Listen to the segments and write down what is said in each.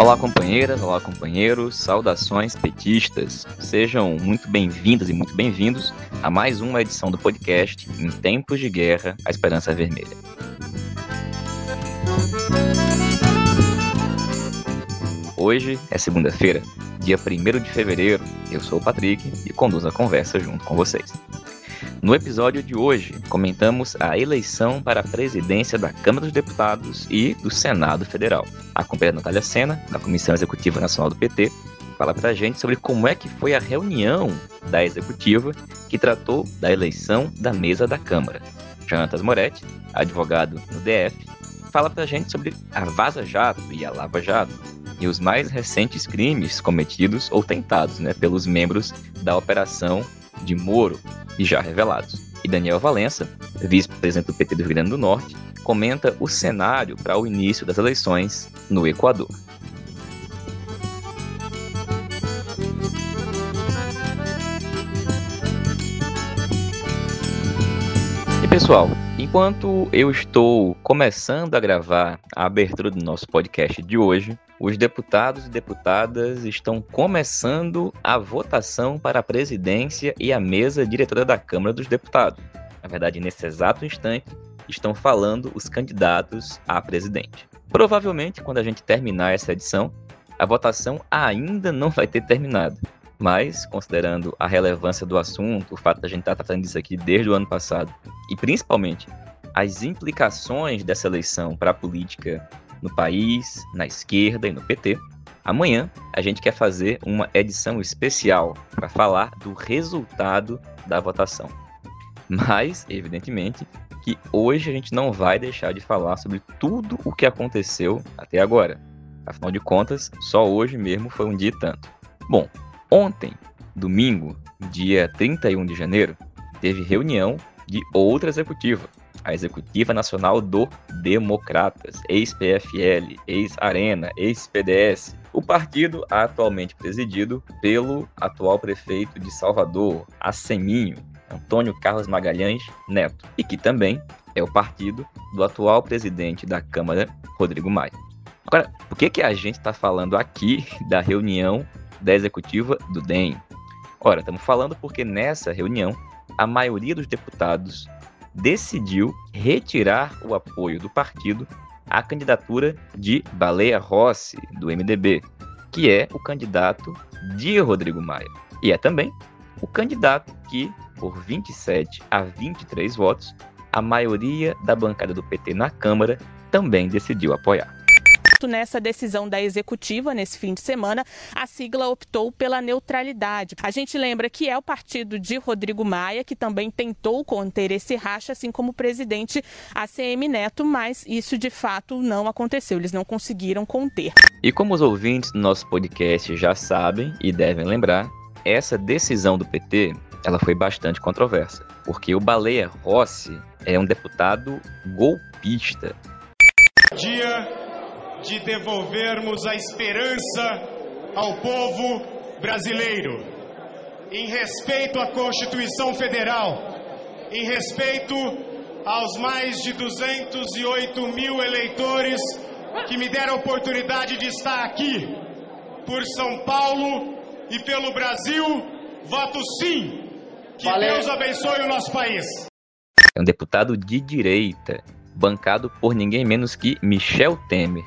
Olá, companheiras, olá, companheiros, saudações petistas. Sejam muito bem-vindas e muito bem-vindos a mais uma edição do podcast Em Tempos de Guerra, a Esperança Vermelha. Hoje é segunda-feira, dia 1 de fevereiro. Eu sou o Patrick e conduzo a conversa junto com vocês. No episódio de hoje, comentamos a eleição para a presidência da Câmara dos Deputados e do Senado Federal. A Natália Sena, da Comissão Executiva Nacional do PT, fala para a gente sobre como é que foi a reunião da executiva que tratou da eleição da mesa da Câmara. Jantas Moretti, advogado no DF, fala para a gente sobre a Vaza Jato e a Lava Jato e os mais recentes crimes cometidos ou tentados né, pelos membros da Operação de Moro e já revelados. E Daniel Valença, vice-presidente do PT do Rio Grande do Norte, comenta o cenário para o início das eleições no Equador. E pessoal, enquanto eu estou começando a gravar a abertura do nosso podcast de hoje, os deputados e deputadas estão começando a votação para a presidência e a mesa diretora da Câmara dos Deputados. Na verdade, nesse exato instante, estão falando os candidatos a presidente. Provavelmente, quando a gente terminar essa edição, a votação ainda não vai ter terminado. Mas, considerando a relevância do assunto, o fato de a gente estar tratando disso aqui desde o ano passado, e principalmente as implicações dessa eleição para a política no país, na esquerda e no PT. Amanhã a gente quer fazer uma edição especial para falar do resultado da votação. Mas, evidentemente, que hoje a gente não vai deixar de falar sobre tudo o que aconteceu até agora. Afinal de contas, só hoje mesmo foi um dia e tanto. Bom, ontem, domingo, dia 31 de janeiro, teve reunião de outra executiva, a Executiva Nacional do Democratas, ex-PFL, ex-Arena, ex-PDS. O partido atualmente presidido pelo atual prefeito de Salvador, Aceminho, Antônio Carlos Magalhães Neto, e que também é o partido do atual presidente da Câmara, Rodrigo Maia. Agora, por que, que a gente está falando aqui da reunião da executiva do DEM? Ora, estamos falando porque nessa reunião a maioria dos deputados decidiu retirar o apoio do partido à candidatura de Baleia Rossi, do MDB, que é o candidato de Rodrigo Maia. E é também o candidato que, por 27 a 23 votos, a maioria da bancada do PT na Câmara também decidiu apoiar nessa decisão da executiva nesse fim de semana, a sigla optou pela neutralidade. A gente lembra que é o partido de Rodrigo Maia que também tentou conter esse racha, assim como o presidente ACM Neto, mas isso de fato não aconteceu, eles não conseguiram conter. E como os ouvintes do nosso podcast já sabem e devem lembrar, essa decisão do PT ela foi bastante controversa, porque o Baleia Rossi é um deputado golpista. Dia de devolvermos a esperança ao povo brasileiro, em respeito à Constituição Federal, em respeito aos mais de 208 mil eleitores que me deram a oportunidade de estar aqui por São Paulo e pelo Brasil, voto sim. Que Valeu. Deus abençoe o nosso país. É um deputado de direita bancado por ninguém menos que Michel Temer,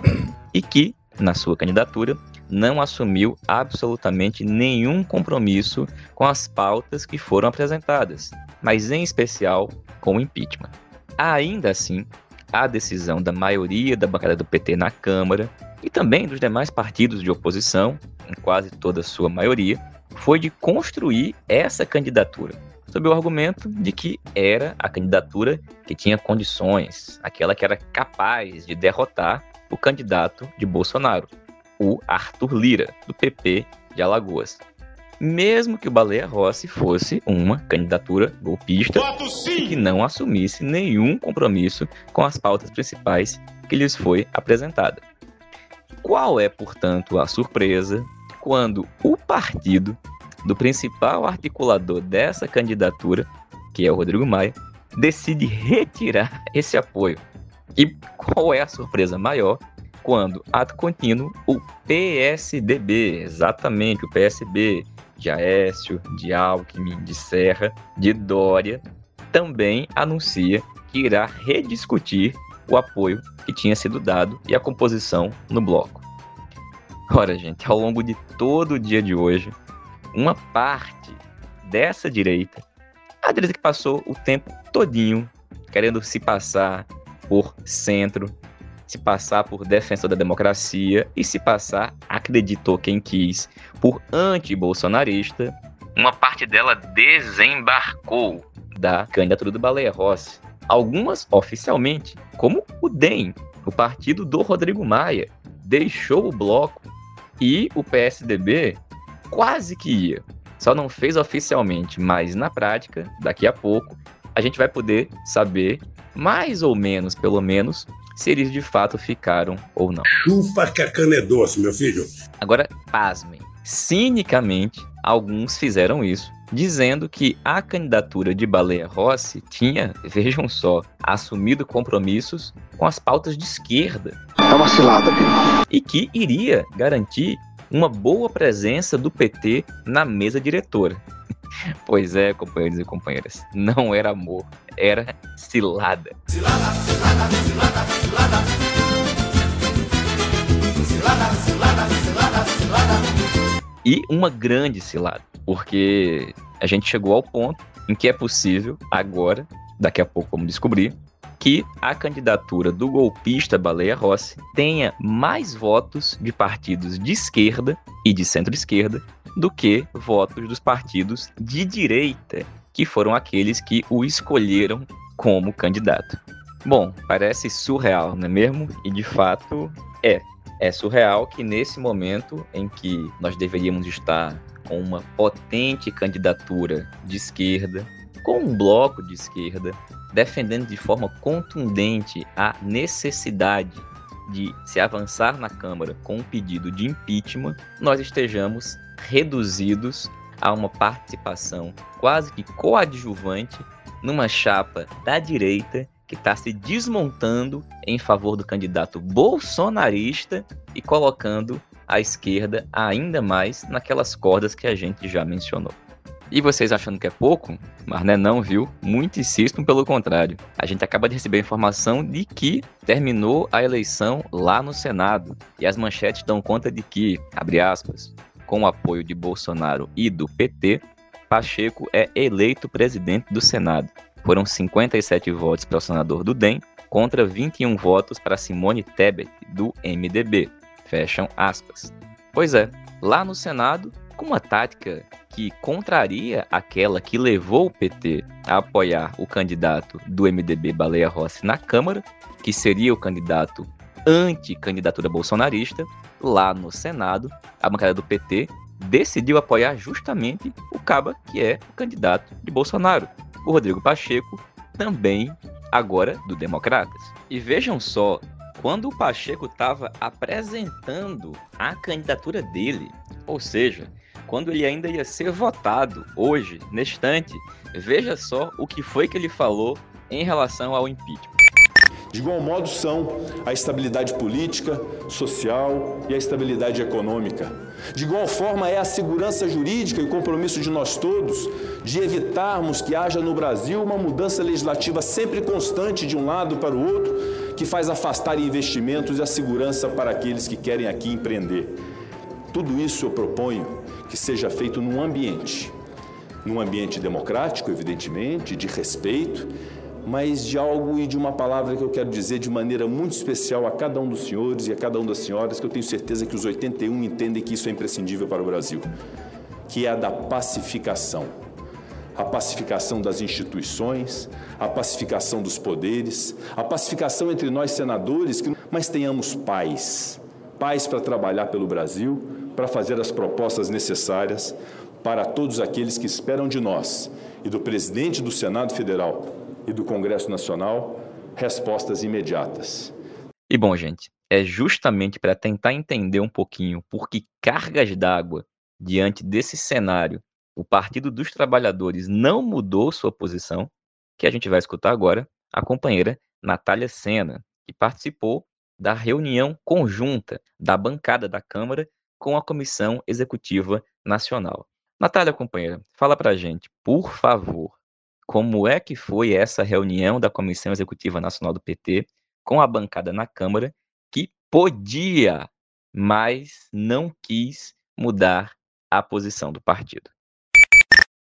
e que, na sua candidatura, não assumiu absolutamente nenhum compromisso com as pautas que foram apresentadas, mas em especial com o impeachment. Ainda assim, a decisão da maioria da bancada do PT na Câmara e também dos demais partidos de oposição, em quase toda a sua maioria, foi de construir essa candidatura sob o argumento de que era a candidatura que tinha condições, aquela que era capaz de derrotar o candidato de Bolsonaro, o Arthur Lira, do PP de Alagoas. Mesmo que o Baleia Rossi fosse uma candidatura golpista e que não assumisse nenhum compromisso com as pautas principais que lhes foi apresentada. Qual é, portanto, a surpresa quando o partido do principal articulador dessa candidatura, que é o Rodrigo Maia, decide retirar esse apoio. E qual é a surpresa maior? quando, ato contínuo, o PSDB, exatamente o PSB, de Aécio, de Alckmin, de Serra, de Dória, também anuncia que irá rediscutir o apoio que tinha sido dado e a composição no bloco. Ora, gente, ao longo de todo o dia de hoje, uma parte dessa direita, a direita que passou o tempo todinho querendo se passar por centro, se passar por defensor da democracia e se passar, acreditou quem quis, por anti-bolsonarista, uma parte dela desembarcou da candidatura do Baleia Rossi. Algumas oficialmente, como o DEM, o partido do Rodrigo Maia, deixou o bloco e o PSDB quase que ia. Só não fez oficialmente, mas na prática, daqui a pouco, a gente vai poder saber, mais ou menos, pelo menos, se eles de fato ficaram ou não. Chupa que a cana é doce, meu filho. Agora, pasmem. Cinicamente, alguns fizeram isso, dizendo que a candidatura de Baleia Rossi tinha, vejam só, assumido compromissos com as pautas de esquerda. É uma cilada, E que iria garantir uma boa presença do PT na mesa diretora. Pois é, companheiros e companheiras, não era amor, era cilada. Cilada, cilada, cilada, cilada. Cilada, cilada, cilada, cilada. E uma grande cilada, porque a gente chegou ao ponto em que é possível, agora, daqui a pouco vamos descobrir, que a candidatura do golpista Baleia Rossi tenha mais votos de partidos de esquerda e de centro-esquerda do que votos dos partidos de direita, que foram aqueles que o escolheram como candidato. Bom, parece surreal, não é mesmo? E de fato é. É surreal que nesse momento em que nós deveríamos estar com uma potente candidatura de esquerda, com um bloco de esquerda, defendendo de forma contundente a necessidade de se avançar na Câmara com um pedido de impeachment, nós estejamos reduzidos a uma participação quase que coadjuvante numa chapa da direita que está se desmontando em favor do candidato bolsonarista e colocando a esquerda ainda mais naquelas cordas que a gente já mencionou. E vocês achando que é pouco? Mas não é não, viu? Muito insistam pelo contrário. A gente acaba de receber a informação de que terminou a eleição lá no Senado. E as manchetes dão conta de que, abre aspas, com o apoio de Bolsonaro e do PT, Pacheco é eleito presidente do Senado. Foram 57 votos para o senador do DEM contra 21 votos para Simone Tebet, do MDB. Fecham aspas. Pois é, lá no Senado, com uma tática que contraria aquela que levou o PT a apoiar o candidato do MDB Baleia Rossi na Câmara, que seria o candidato anti-candidatura bolsonarista, lá no Senado, a bancada do PT decidiu apoiar justamente o Caba, que é o candidato de Bolsonaro, o Rodrigo Pacheco, também agora do Democratas. E vejam só, quando o Pacheco estava apresentando a candidatura dele, ou seja, quando ele ainda ia ser votado hoje, neste instante, veja só o que foi que ele falou em relação ao impeachment. De igual modo são a estabilidade política, social e a estabilidade econômica. De igual forma é a segurança jurídica e o compromisso de nós todos de evitarmos que haja no Brasil uma mudança legislativa sempre constante de um lado para o outro, que faz afastar investimentos e a segurança para aqueles que querem aqui empreender. Tudo isso eu proponho que seja feito num ambiente, num ambiente democrático, evidentemente, de respeito, mas de algo e de uma palavra que eu quero dizer de maneira muito especial a cada um dos senhores e a cada uma das senhoras, que eu tenho certeza que os 81 entendem que isso é imprescindível para o Brasil, que é a da pacificação. A pacificação das instituições, a pacificação dos poderes, a pacificação entre nós senadores, mas tenhamos paz, paz para trabalhar pelo Brasil, para fazer as propostas necessárias para todos aqueles que esperam de nós e do presidente do Senado Federal e do Congresso Nacional respostas imediatas. E bom, gente, é justamente para tentar entender um pouquinho por que cargas d'água diante desse cenário o Partido dos Trabalhadores não mudou sua posição, que a gente vai escutar agora a companheira Natália Sena, que participou da reunião conjunta da bancada da Câmara com a Comissão Executiva Nacional. Natália, companheira, fala pra gente, por favor, como é que foi essa reunião da Comissão Executiva Nacional do PT com a bancada na Câmara que podia, mas não quis mudar a posição do partido.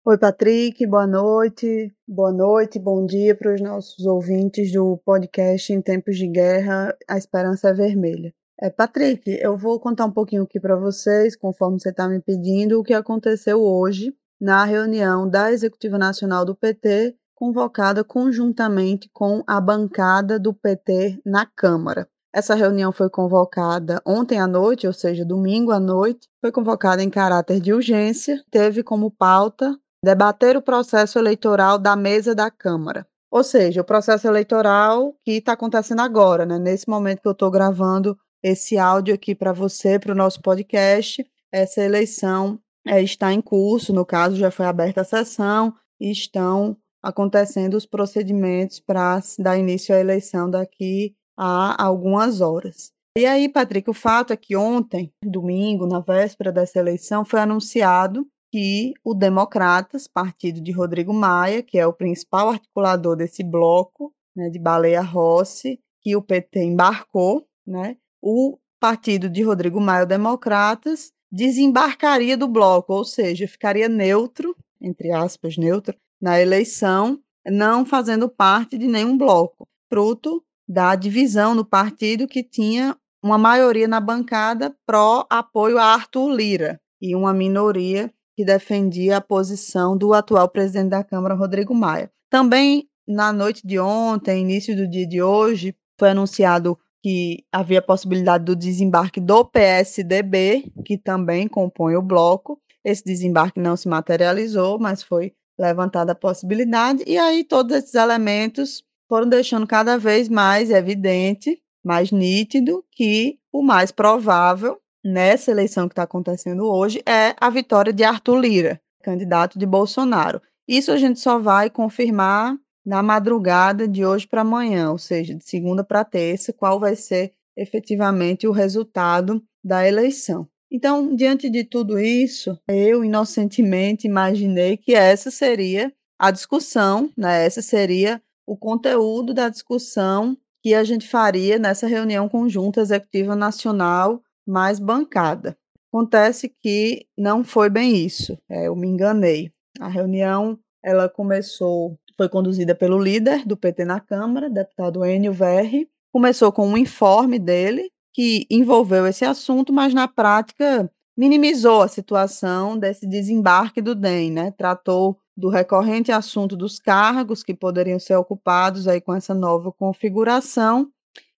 Oi, Patrick, boa noite. Boa noite, bom dia para os nossos ouvintes do podcast Em Tempos de Guerra, A Esperança é Vermelha. É, Patrick, eu vou contar um pouquinho aqui para vocês, conforme você está me pedindo, o que aconteceu hoje na reunião da Executiva Nacional do PT, convocada conjuntamente com a bancada do PT na Câmara. Essa reunião foi convocada ontem à noite, ou seja, domingo à noite, foi convocada em caráter de urgência, teve como pauta debater o processo eleitoral da mesa da Câmara. Ou seja, o processo eleitoral que está acontecendo agora, né? nesse momento que eu estou gravando esse áudio aqui para você, para o nosso podcast, essa eleição é, está em curso, no caso, já foi aberta a sessão e estão acontecendo os procedimentos para dar início à eleição daqui a algumas horas. E aí, Patrick, o fato é que ontem, domingo, na véspera dessa eleição, foi anunciado que o Democratas, partido de Rodrigo Maia, que é o principal articulador desse bloco né, de Baleia Rossi, que o PT embarcou, né, o partido de Rodrigo Maia, Democratas, desembarcaria do bloco, ou seja, ficaria neutro, entre aspas, neutro, na eleição, não fazendo parte de nenhum bloco, fruto da divisão no partido que tinha uma maioria na bancada pró-apoio a Arthur Lira e uma minoria que defendia a posição do atual presidente da Câmara, Rodrigo Maia. Também na noite de ontem, início do dia de hoje, foi anunciado que havia a possibilidade do desembarque do PSDB, que também compõe o bloco. Esse desembarque não se materializou, mas foi levantada a possibilidade, e aí todos esses elementos foram deixando cada vez mais evidente, mais nítido, que o mais provável nessa eleição que está acontecendo hoje é a vitória de Arthur Lira, candidato de Bolsonaro. Isso a gente só vai confirmar na madrugada de hoje para amanhã, ou seja, de segunda para terça, qual vai ser efetivamente o resultado da eleição. Então, diante de tudo isso, eu inocentemente imaginei que essa seria a discussão, né? Essa seria o conteúdo da discussão que a gente faria nessa reunião conjunta executiva nacional mais bancada. Acontece que não foi bem isso, é, eu me enganei. A reunião ela começou, foi conduzida pelo líder do PT na Câmara, deputado Enio Verri. Começou com um informe dele que envolveu esse assunto, mas na prática minimizou a situação desse desembarque do DEM, né? Tratou do recorrente assunto dos cargos que poderiam ser ocupados aí com essa nova configuração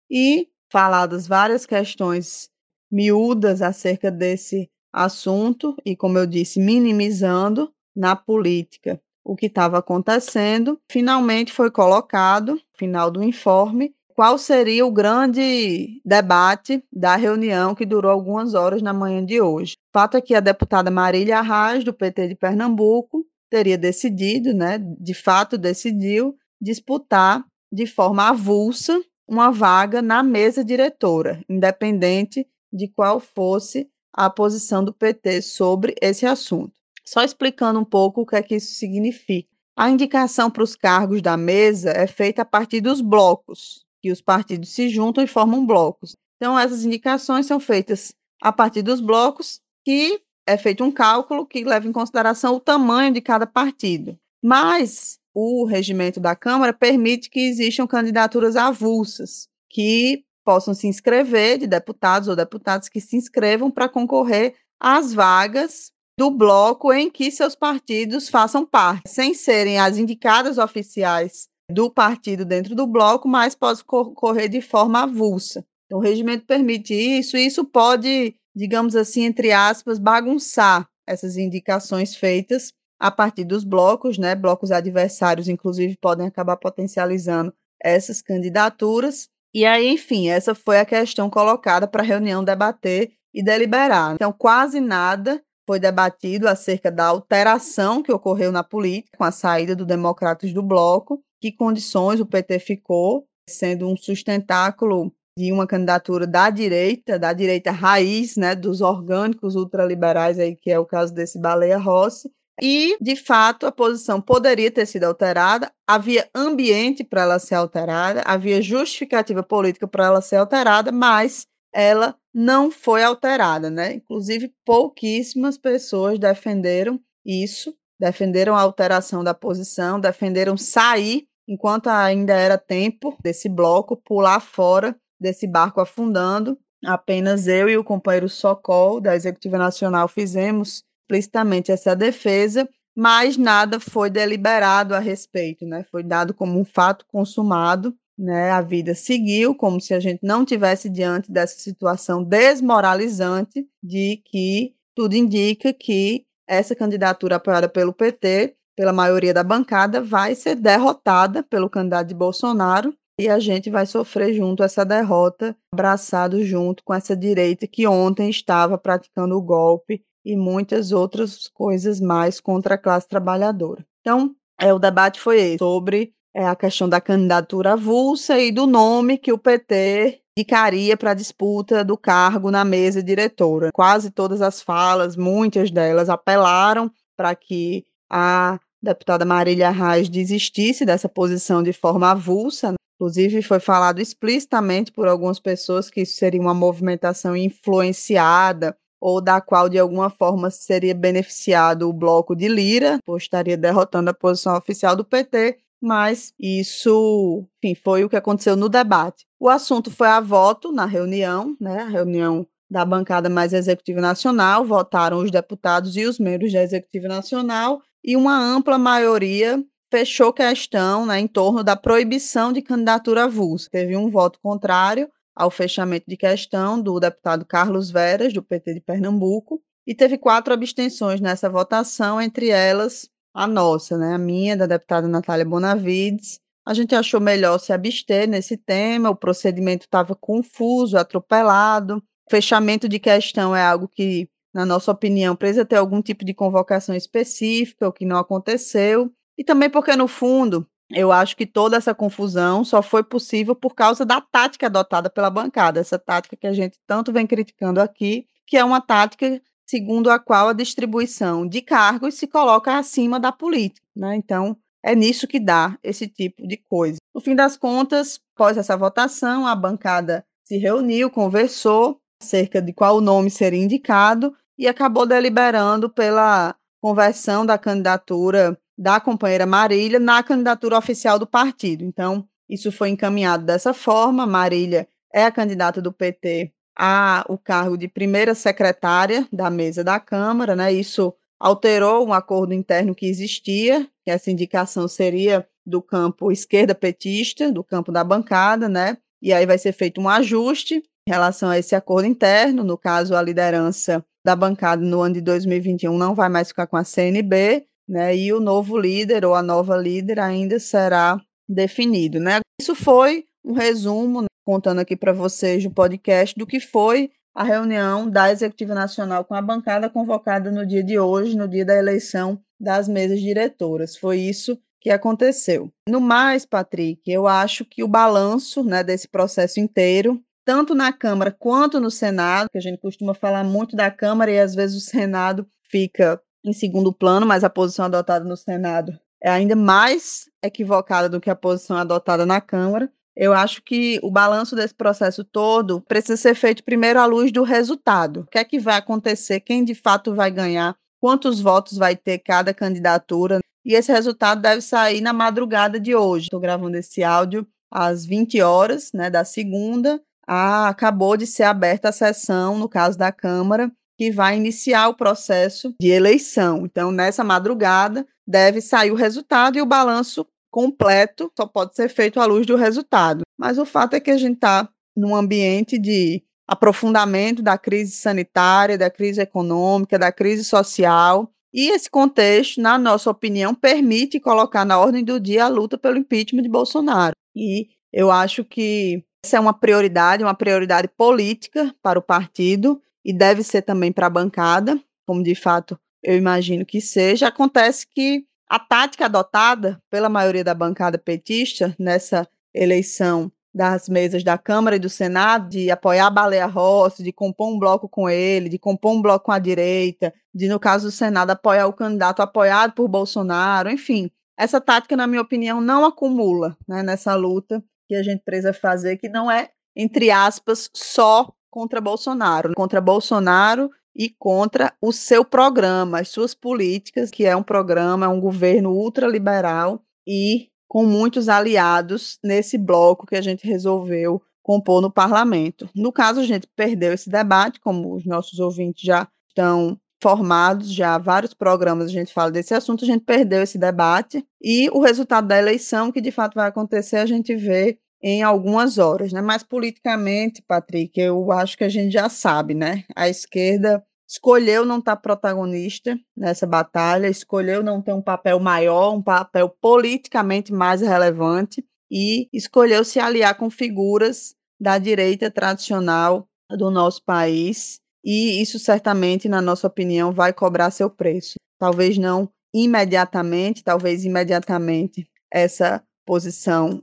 e faladas várias questões miúdas acerca desse assunto e, como eu disse, minimizando na política o que estava acontecendo. Finalmente foi colocado, final do informe, qual seria o grande debate da reunião que durou algumas horas na manhã de hoje. O fato é que a deputada Marília Arraes, do PT de Pernambuco, teria decidido, né, de fato decidiu, disputar de forma avulsa uma vaga na mesa diretora, independente de qual fosse a posição do PT sobre esse assunto. Só explicando um pouco o que é que isso significa. A indicação para os cargos da mesa é feita a partir dos blocos, que os partidos se juntam e formam blocos. Então, essas indicações são feitas a partir dos blocos que é feito um cálculo que leva em consideração o tamanho de cada partido. Mas o regimento da Câmara permite que existam candidaturas avulsas, que possam se inscrever, de deputados ou deputadas que se inscrevam para concorrer às vagas do bloco em que seus partidos façam parte, sem serem as indicadas oficiais do partido dentro do bloco, mas pode concorrer de forma avulsa. Então, o regimento permite isso, e isso pode digamos assim, entre aspas, bagunçar essas indicações feitas a partir dos blocos, né? Blocos adversários, inclusive, podem acabar potencializando essas candidaturas. E aí, enfim, essa foi a questão colocada para a reunião debater e deliberar. Então, quase nada foi debatido acerca da alteração que ocorreu na política com a saída do Democratas do bloco, que condições o PT ficou, sendo um sustentáculo de uma candidatura da direita, da direita raiz, né, dos orgânicos ultraliberais aí, que é o caso desse Baleia Rossi, e, de fato, a posição poderia ter sido alterada, havia ambiente para ela ser alterada, havia justificativa política para ela ser alterada, mas ela não foi alterada, né? Inclusive, pouquíssimas pessoas defenderam isso, defenderam a alteração da posição, defenderam sair enquanto ainda era tempo desse bloco pular fora desse barco afundando. Apenas eu e o companheiro Socol, da Executiva Nacional, fizemos explicitamente essa defesa, mas nada foi deliberado a respeito, né? Foi dado como um fato consumado, né? A vida seguiu como se a gente não tivesse diante dessa situação desmoralizante de que tudo indica que essa candidatura apoiada pelo PT, pela maioria da bancada, vai ser derrotada pelo candidato de Bolsonaro e a gente vai sofrer junto essa derrota, abraçado junto com essa direita que ontem estava praticando o golpe e muitas outras coisas mais contra a classe trabalhadora. Então, é, o debate foi esse, sobre é, a questão da candidatura avulsa e do nome que o PT indicaria para a disputa do cargo na mesa diretora. Quase todas as falas, muitas delas, apelaram para que a deputada Marília Reis desistisse dessa posição de forma avulsa, Inclusive, foi falado explicitamente por algumas pessoas que isso seria uma movimentação influenciada ou da qual, de alguma forma, seria beneficiado o bloco de Lira, pois estaria derrotando a posição oficial do PT, mas isso, enfim, foi o que aconteceu no debate. O assunto foi a voto na reunião, né, a reunião da bancada mais executiva nacional, votaram os deputados e os membros da executiva nacional, e uma ampla maioria fechou questão né, em torno da proibição de candidatura avulsa. Teve um voto contrário ao fechamento de questão do deputado Carlos Veras, do PT de Pernambuco, e teve quatro abstenções nessa votação, entre elas a nossa, né, a minha, da deputada Natália Bonavides. A gente achou melhor se abster nesse tema, o procedimento estava confuso, atropelado. Fechamento de questão é algo que, na nossa opinião, precisa ter algum tipo de convocação específica, o que não aconteceu. E também porque, no fundo, eu acho que toda essa confusão só foi possível por causa da tática adotada pela bancada, essa tática que a gente tanto vem criticando aqui, que é uma tática segundo a qual a distribuição de cargos se coloca acima da política. Né? Então, é nisso que dá esse tipo de coisa. No fim das contas, após essa votação, a bancada se reuniu, conversou acerca de qual nome seria indicado e acabou deliberando pela conversão da candidatura da companheira Marília na candidatura oficial do partido. Então, isso foi encaminhado dessa forma. Marília é a candidata do PT a o cargo de primeira secretária da mesa da Câmara, né? Isso alterou um acordo interno que existia, que essa indicação seria do campo esquerda petista, do campo da bancada, né? E aí vai ser feito um ajuste em relação a esse acordo interno, no caso a liderança da bancada no ano de 2021 não vai mais ficar com a CNB, né? E o novo líder ou a nova líder ainda será definido, né? Isso foi um resumo, né, contando aqui para vocês no podcast do que foi a reunião da Executiva Nacional com a bancada convocada no dia de hoje, no dia da eleição das mesas diretoras. Foi isso que aconteceu. No mais, Patrick, eu acho que o balanço né, desse processo inteiro, tanto na Câmara quanto no Senado, que a gente costuma falar muito da Câmara e às vezes o Senado fica em segundo plano, mas a posição adotada no Senado é ainda mais equivocada do que a posição adotada na Câmara. Eu acho que o balanço desse processo todo precisa ser feito primeiro à luz do resultado. O que é que vai acontecer? Quem de fato vai ganhar? Quantos votos vai ter cada candidatura? E esse resultado deve sair na madrugada de hoje. Estou gravando esse áudio às 20 horas né, da segunda. Ah, acabou de ser aberta a sessão, no caso da Câmara, que vai iniciar o processo de eleição. Então, nessa madrugada, deve sair o resultado e o balanço completo só pode ser feito à luz do resultado. Mas o fato é que a gente está num ambiente de aprofundamento da crise sanitária, da crise econômica, da crise social. E esse contexto, na nossa opinião, permite colocar na ordem do dia a luta pelo impeachment de Bolsonaro. E eu acho que essa é uma prioridade, uma prioridade política para o partido e deve ser também para a bancada, como de fato eu imagino que seja. Acontece que a tática adotada pela maioria da bancada petista nessa eleição das mesas da Câmara e do Senado, de apoiar a Baleia Rossi, de compor um bloco com ele, de compor um bloco com a direita, de, no caso do Senado, apoiar o candidato apoiado por Bolsonaro, enfim. Essa tática, na minha opinião, não acumula né, nessa luta que a gente precisa fazer, que não é, entre aspas, só contra Bolsonaro. Contra Bolsonaro e contra o seu programa, as suas políticas, que é um programa, é um governo ultraliberal e com muitos aliados nesse bloco que a gente resolveu compor no parlamento. No caso, a gente perdeu esse debate, como os nossos ouvintes já estão formados, já vários programas a gente fala desse assunto, a gente perdeu esse debate e o resultado da eleição, que de fato vai acontecer, a gente vê em algumas horas, né? Mas politicamente, Patrick, eu acho que a gente já sabe, né? A esquerda escolheu não estar tá protagonista nessa batalha, escolheu não ter um papel maior, um papel politicamente mais relevante e escolheu se aliar com figuras da direita tradicional do nosso país. E isso certamente, na nossa opinião, vai cobrar seu preço. Talvez não imediatamente, talvez imediatamente essa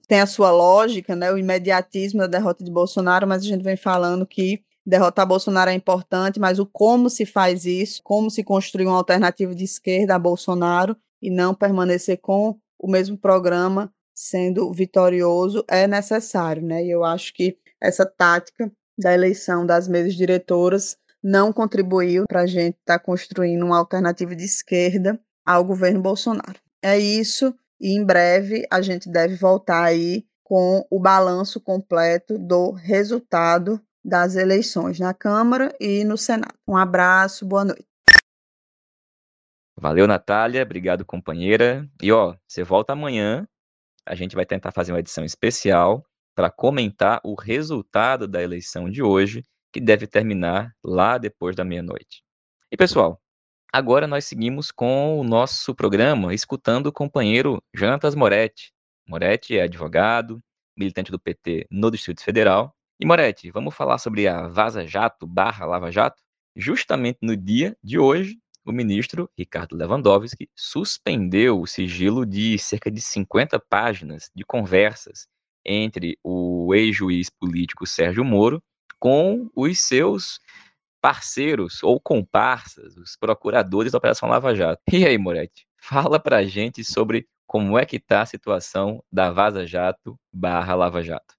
tem a sua lógica, né, o imediatismo da derrota de Bolsonaro, mas a gente vem falando que derrotar Bolsonaro é importante, mas o como se faz isso, como se construir uma alternativa de esquerda a Bolsonaro e não permanecer com o mesmo programa sendo vitorioso é necessário, né? E eu acho que essa tática da eleição das mesas diretoras não contribuiu para a gente estar tá construindo uma alternativa de esquerda ao governo Bolsonaro. É isso, e em breve a gente deve voltar aí com o balanço completo do resultado das eleições na Câmara e no Senado. Um abraço, boa noite. Valeu, Natália. Obrigado, companheira. E ó, você volta amanhã. A gente vai tentar fazer uma edição especial para comentar o resultado da eleição de hoje, que deve terminar lá depois da meia-noite. E pessoal, agora nós seguimos com o nosso programa, escutando o companheiro Jantas Moretti. Moretti é advogado, militante do PT no Distrito Federal e Moretti, vamos falar sobre a Vaza Jato barra Lava Jato? Justamente no dia de hoje, o ministro Ricardo Lewandowski suspendeu o sigilo de cerca de 50 páginas de conversas entre o ex-juiz político Sérgio Moro com os seus parceiros ou comparsas, os procuradores da Operação Lava Jato. E aí, Moretti, fala pra gente sobre como é que tá a situação da Vaza Jato barra Lava Jato.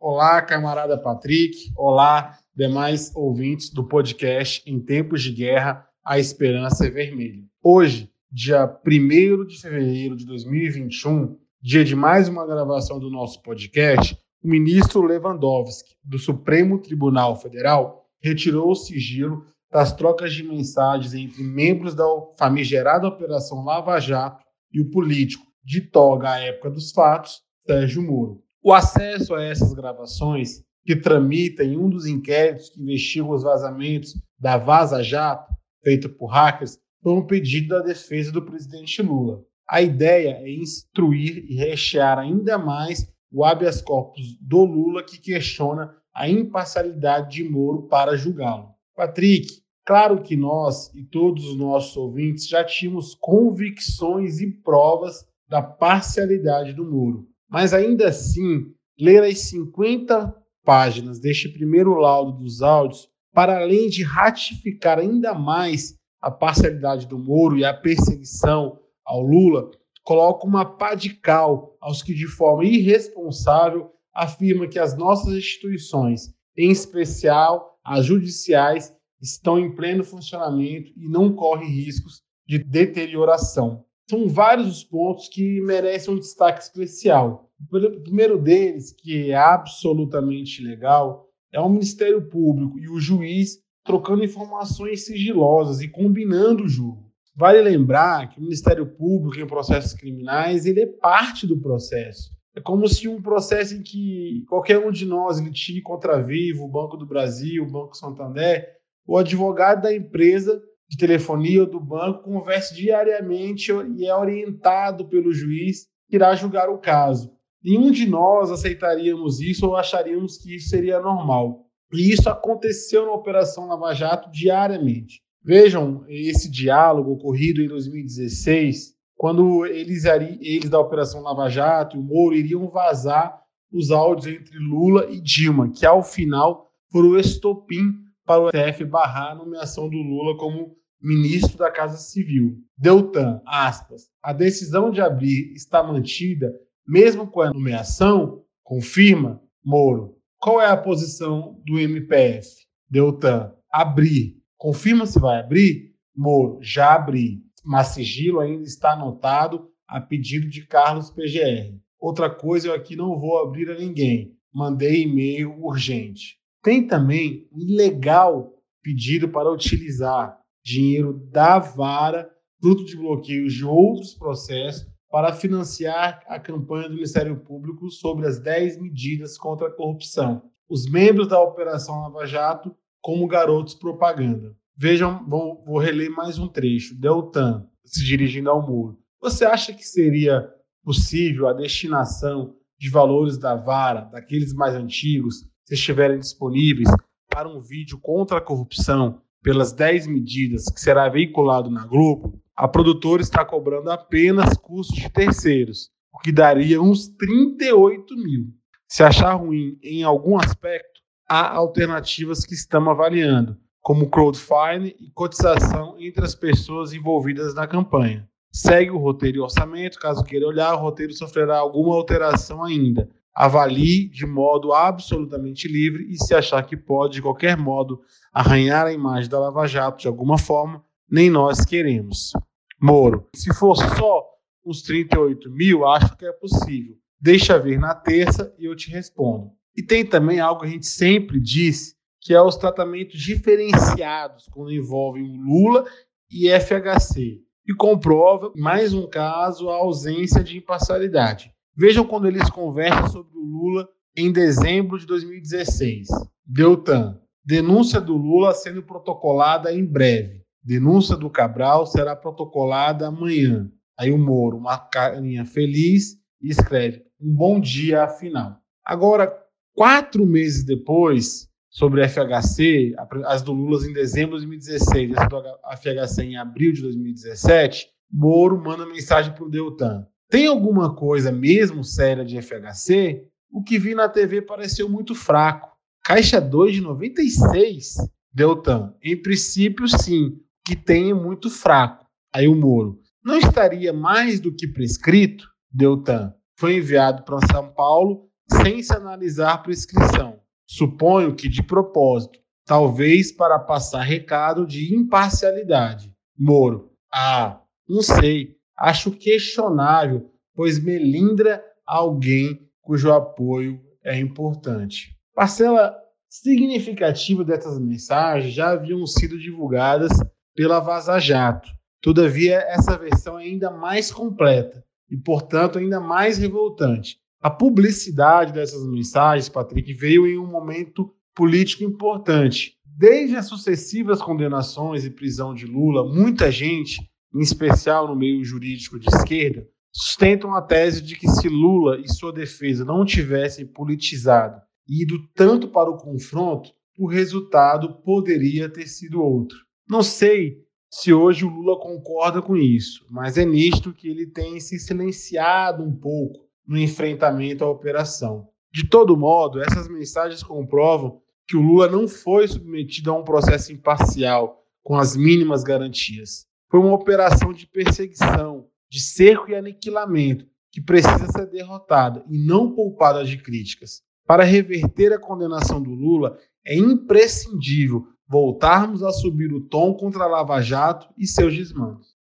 Olá, camarada Patrick. Olá, demais ouvintes do podcast Em Tempos de Guerra, a Esperança é Vermelha. Hoje, dia 1 de fevereiro de 2021, dia de mais uma gravação do nosso podcast, o ministro Lewandowski, do Supremo Tribunal Federal, retirou o sigilo das trocas de mensagens entre membros da famigerada Operação Lava Jato e o político de toga à época dos fatos, Sérgio Moro. O acesso a essas gravações, que tramita em um dos inquéritos que investigam os vazamentos da Vaza Jato, feito por hackers, foi um pedido da defesa do presidente Lula. A ideia é instruir e rechear ainda mais o habeas corpus do Lula, que questiona a imparcialidade de Moro para julgá-lo. Patrick, claro que nós e todos os nossos ouvintes já tínhamos convicções e provas da parcialidade do Moro. Mas ainda assim, ler as 50 páginas deste primeiro laudo dos áudios, para além de ratificar ainda mais a parcialidade do Moro e a perseguição ao Lula, coloca uma pá de cal aos que, de forma irresponsável, afirma que as nossas instituições, em especial as judiciais, estão em pleno funcionamento e não correm riscos de deterioração são vários os pontos que merecem um destaque especial. O primeiro deles, que é absolutamente legal, é o Ministério Público e o juiz trocando informações sigilosas e combinando o jogo. Vale lembrar que o Ministério Público em processos criminais ele é parte do processo. É como se um processo em que qualquer um de nós litigue contra a Vivo, o Banco do Brasil, o Banco Santander, o advogado da empresa de telefonia ou do banco converse diariamente e é orientado pelo juiz que irá julgar o caso. Nenhum de nós aceitaríamos isso ou acharíamos que isso seria normal. E isso aconteceu na Operação Lava Jato diariamente. Vejam esse diálogo ocorrido em 2016, quando eles, eles da Operação Lava Jato e o Moro iriam vazar os áudios entre Lula e Dilma, que ao final foram o estopim para o STF barrar a nomeação do Lula como ministro da Casa Civil. Deltan, aspas, a decisão de abrir está mantida mesmo com a nomeação, confirma Moro. Qual é a posição do MPF? Deltan, abrir. Confirma se vai abrir? Moro, já abri. Mas sigilo ainda está anotado a pedido de Carlos PGR. Outra coisa, eu aqui não vou abrir a ninguém. Mandei e-mail urgente. Tem também um ilegal pedido para utilizar dinheiro da vara, fruto de bloqueios de outros processos, para financiar a campanha do Ministério Público sobre as 10 medidas contra a corrupção. Os membros da Operação Lava Jato como garotos propaganda. Vejam, vou, vou reler mais um trecho. Deltan, se dirigindo ao muro. Você acha que seria possível a destinação de valores da vara, daqueles mais antigos, se estiverem disponíveis, para um vídeo contra a corrupção, pelas 10 medidas que será veiculado na Globo, a produtora está cobrando apenas custos de terceiros, o que daria uns 38 mil. Se achar ruim em algum aspecto, há alternativas que estamos avaliando, como crowdfunding e cotização entre as pessoas envolvidas na campanha. Segue o roteiro e orçamento, caso queira olhar, o roteiro sofrerá alguma alteração ainda. Avalie de modo absolutamente livre e se achar que pode, de qualquer modo, arranhar a imagem da Lava Jato de alguma forma, nem nós queremos. Moro, se for só uns 38 mil, acho que é possível. Deixa ver na terça e eu te respondo. E tem também algo que a gente sempre disse, que é os tratamentos diferenciados quando envolvem o Lula e FHC. E comprova, mais um caso, a ausência de imparcialidade. Vejam quando eles conversam sobre o Lula em dezembro de 2016. Deltan, denúncia do Lula sendo protocolada em breve. Denúncia do Cabral será protocolada amanhã. Aí o Moro, uma carinha feliz, e escreve um bom dia afinal. Agora, quatro meses depois, sobre FHC, as do Lula em dezembro de 2016 e as do FHC em abril de 2017, Moro manda mensagem para o Deltan. Tem alguma coisa mesmo séria de FHC? O que vi na TV pareceu muito fraco. Caixa 2 de 96? Deltan, em princípio sim, que tem é muito fraco. Aí o Moro, não estaria mais do que prescrito? Deltan, foi enviado para São Paulo sem se analisar prescrição. Suponho que de propósito, talvez para passar recado de imparcialidade. Moro, ah, não sei, acho questionável, pois melindra alguém cujo apoio é importante. Parcela significativa dessas mensagens já haviam sido divulgadas pela Vaza Jato. Todavia, essa versão é ainda mais completa e, portanto, ainda mais revoltante. A publicidade dessas mensagens, Patrick, veio em um momento político importante. Desde as sucessivas condenações e prisão de Lula, muita gente em especial no meio jurídico de esquerda, sustentam a tese de que se Lula e sua defesa não tivessem politizado e ido tanto para o confronto, o resultado poderia ter sido outro. Não sei se hoje o Lula concorda com isso, mas é nisto que ele tem se silenciado um pouco no enfrentamento à operação. De todo modo, essas mensagens comprovam que o Lula não foi submetido a um processo imparcial com as mínimas garantias foi uma operação de perseguição, de cerco e aniquilamento, que precisa ser derrotada e não poupada de críticas. Para reverter a condenação do Lula, é imprescindível voltarmos a subir o tom contra a Lava Jato e seus desmandos.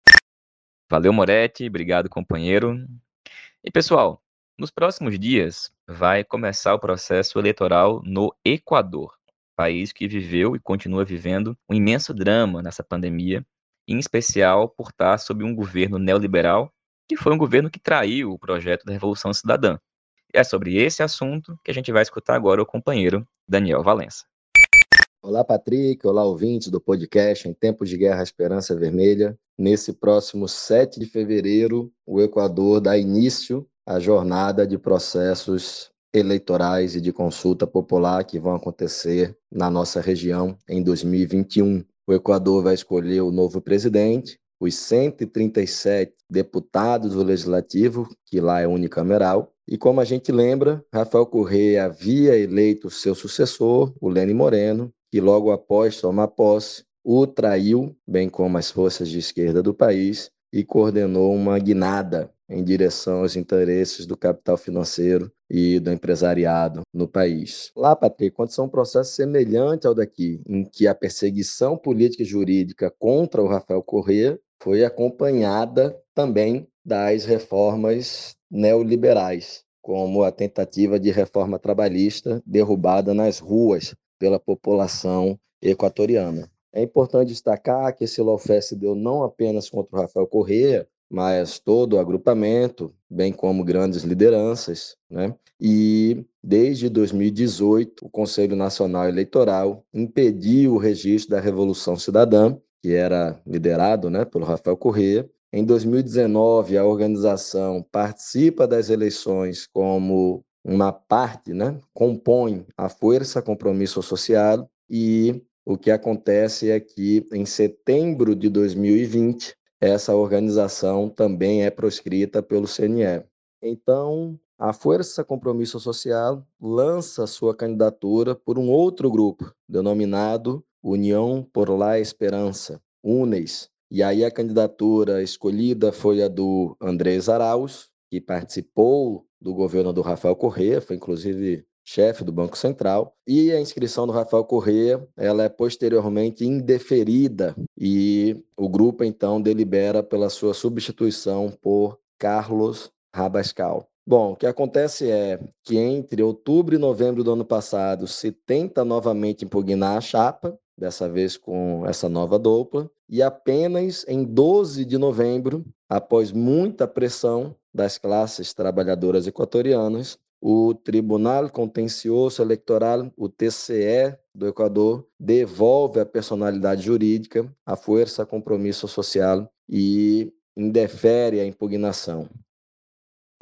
Valeu, Moretti. Obrigado, companheiro. E, pessoal, nos próximos dias vai começar o processo eleitoral no Equador, país que viveu e continua vivendo um imenso drama nessa pandemia em especial por estar sob um governo neoliberal, que foi um governo que traiu o projeto da Revolução Cidadã. É sobre esse assunto que a gente vai escutar agora o companheiro Daniel Valença. Olá, Patrick. Olá, ouvintes do podcast Em Tempos de Guerra Esperança Vermelha. Nesse próximo 7 de fevereiro, o Equador dá início à jornada de processos eleitorais e de consulta popular que vão acontecer na nossa região em 2021. O Equador vai escolher o novo presidente os 137 deputados do Legislativo, que lá é unicameral. E como a gente lembra, Rafael Correia havia eleito seu sucessor, o Lênin Moreno, que logo após tomar posse, o traiu, bem como as forças de esquerda do país, e coordenou uma guinada em direção aos interesses do capital financeiro e do empresariado no país. Lá, Patrick, são um processo semelhante ao daqui, em que a perseguição política e jurídica contra o Rafael Correa foi acompanhada também das reformas neoliberais, como a tentativa de reforma trabalhista derrubada nas ruas pela população equatoriana. É importante destacar que esse lawfare se deu não apenas contra o Rafael Correa, mas todo o agrupamento, bem como grandes lideranças, né? E desde 2018, o Conselho Nacional Eleitoral impediu o registro da Revolução Cidadã, que era liderado, né, pelo Rafael Correa. Em 2019, a organização participa das eleições como uma parte, né, compõe a Força Compromisso Social e o que acontece é que em setembro de 2020 essa organização também é proscrita pelo CNE. Então, a Força Compromisso Social lança sua candidatura por um outro grupo, denominado União por la Esperança, UNES. E aí a candidatura escolhida foi a do Andrés Arauz, que participou do governo do Rafael Correa, foi inclusive chefe do Banco Central, e a inscrição do Rafael Correa, ela é posteriormente indeferida e o grupo então delibera pela sua substituição por Carlos Rabascal. Bom, o que acontece é que entre outubro e novembro do ano passado se tenta novamente impugnar a chapa, dessa vez com essa nova dupla, e apenas em 12 de novembro, após muita pressão das classes trabalhadoras equatorianas, o Tribunal Contencioso Eleitoral, o TCE do Equador, devolve a personalidade jurídica, a força compromisso social e indefere a impugnação.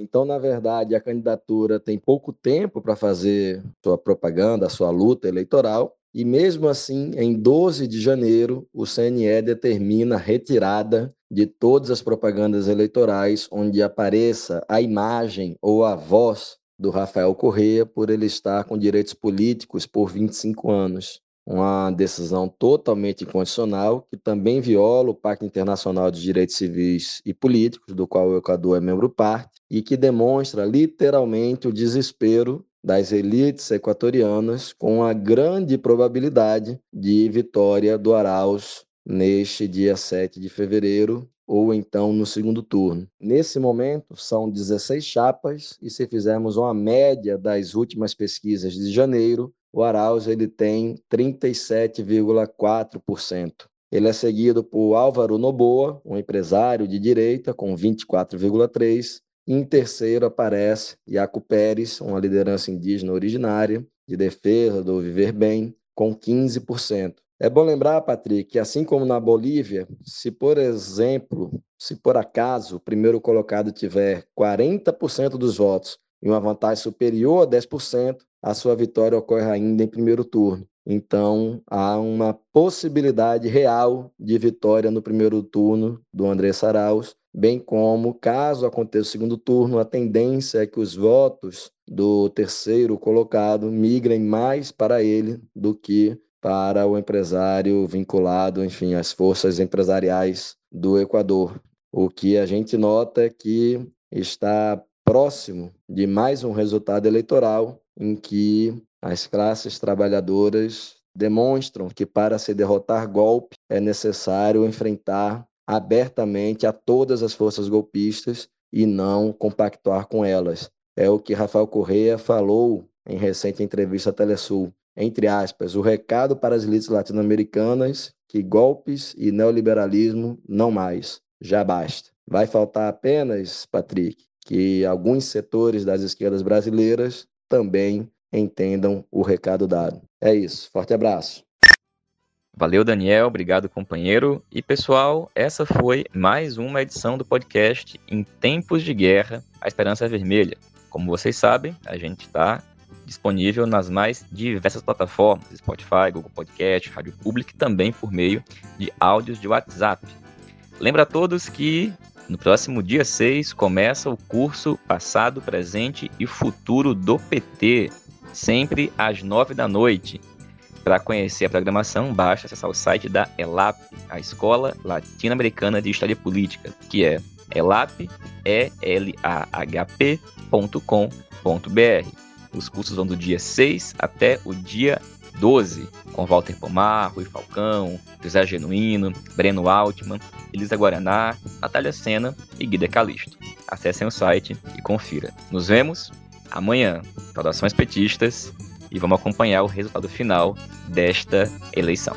Então, na verdade, a candidatura tem pouco tempo para fazer sua propaganda, sua luta eleitoral, e mesmo assim, em 12 de janeiro, o CNE determina a retirada de todas as propagandas eleitorais onde apareça a imagem ou a voz do Rafael Correa por ele estar com direitos políticos por 25 anos. Uma decisão totalmente incondicional que também viola o Pacto Internacional de Direitos Civis e Políticos, do qual o Equador é membro parte, e que demonstra literalmente o desespero das elites equatorianas com a grande probabilidade de vitória do Arauz neste dia 7 de fevereiro, ou então no segundo turno. Nesse momento, são 16 chapas, e se fizermos uma média das últimas pesquisas de janeiro, o Arauz ele tem 37,4%. Ele é seguido por Álvaro Noboa, um empresário de direita, com 24,3%. Em terceiro aparece Iaco Pérez, uma liderança indígena originária de defesa do viver bem, com 15%. É bom lembrar, Patrick, que assim como na Bolívia, se por exemplo, se por acaso o primeiro colocado tiver 40% dos votos e uma vantagem superior a 10%, a sua vitória ocorre ainda em primeiro turno. Então, há uma possibilidade real de vitória no primeiro turno do André Saraus, bem como, caso aconteça o segundo turno, a tendência é que os votos do terceiro colocado migrem mais para ele do que para o empresário vinculado, enfim, às forças empresariais do Equador. O que a gente nota é que está próximo de mais um resultado eleitoral em que as classes trabalhadoras demonstram que para se derrotar golpe é necessário enfrentar abertamente a todas as forças golpistas e não compactuar com elas. É o que Rafael Correa falou em recente entrevista à Telesul entre aspas, o recado para as elites latino-americanas que golpes e neoliberalismo não mais, já basta. Vai faltar apenas, Patrick, que alguns setores das esquerdas brasileiras também entendam o recado dado. É isso. Forte abraço. Valeu, Daniel. Obrigado, companheiro. E pessoal, essa foi mais uma edição do podcast Em Tempos de Guerra, a Esperança é Vermelha. Como vocês sabem, a gente está disponível nas mais diversas plataformas, Spotify, Google Podcast, Rádio Public, também por meio de áudios de WhatsApp. Lembra a todos que no próximo dia 6 começa o curso Passado, Presente e Futuro do PT, sempre às 9 da noite. Para conhecer a programação, basta acessar o site da ELAP, a Escola Latino-Americana de História Política, que é elap, Os cursos vão do dia 6 até o dia 12, com Walter Pomar, Rui Falcão, José Genuíno, Breno Altman, Elisa Guaraná, Natália Sena e Guida Calisto. Acessem o site e confira. Nos vemos amanhã. Saudações petistas e vamos acompanhar o resultado final desta eleição.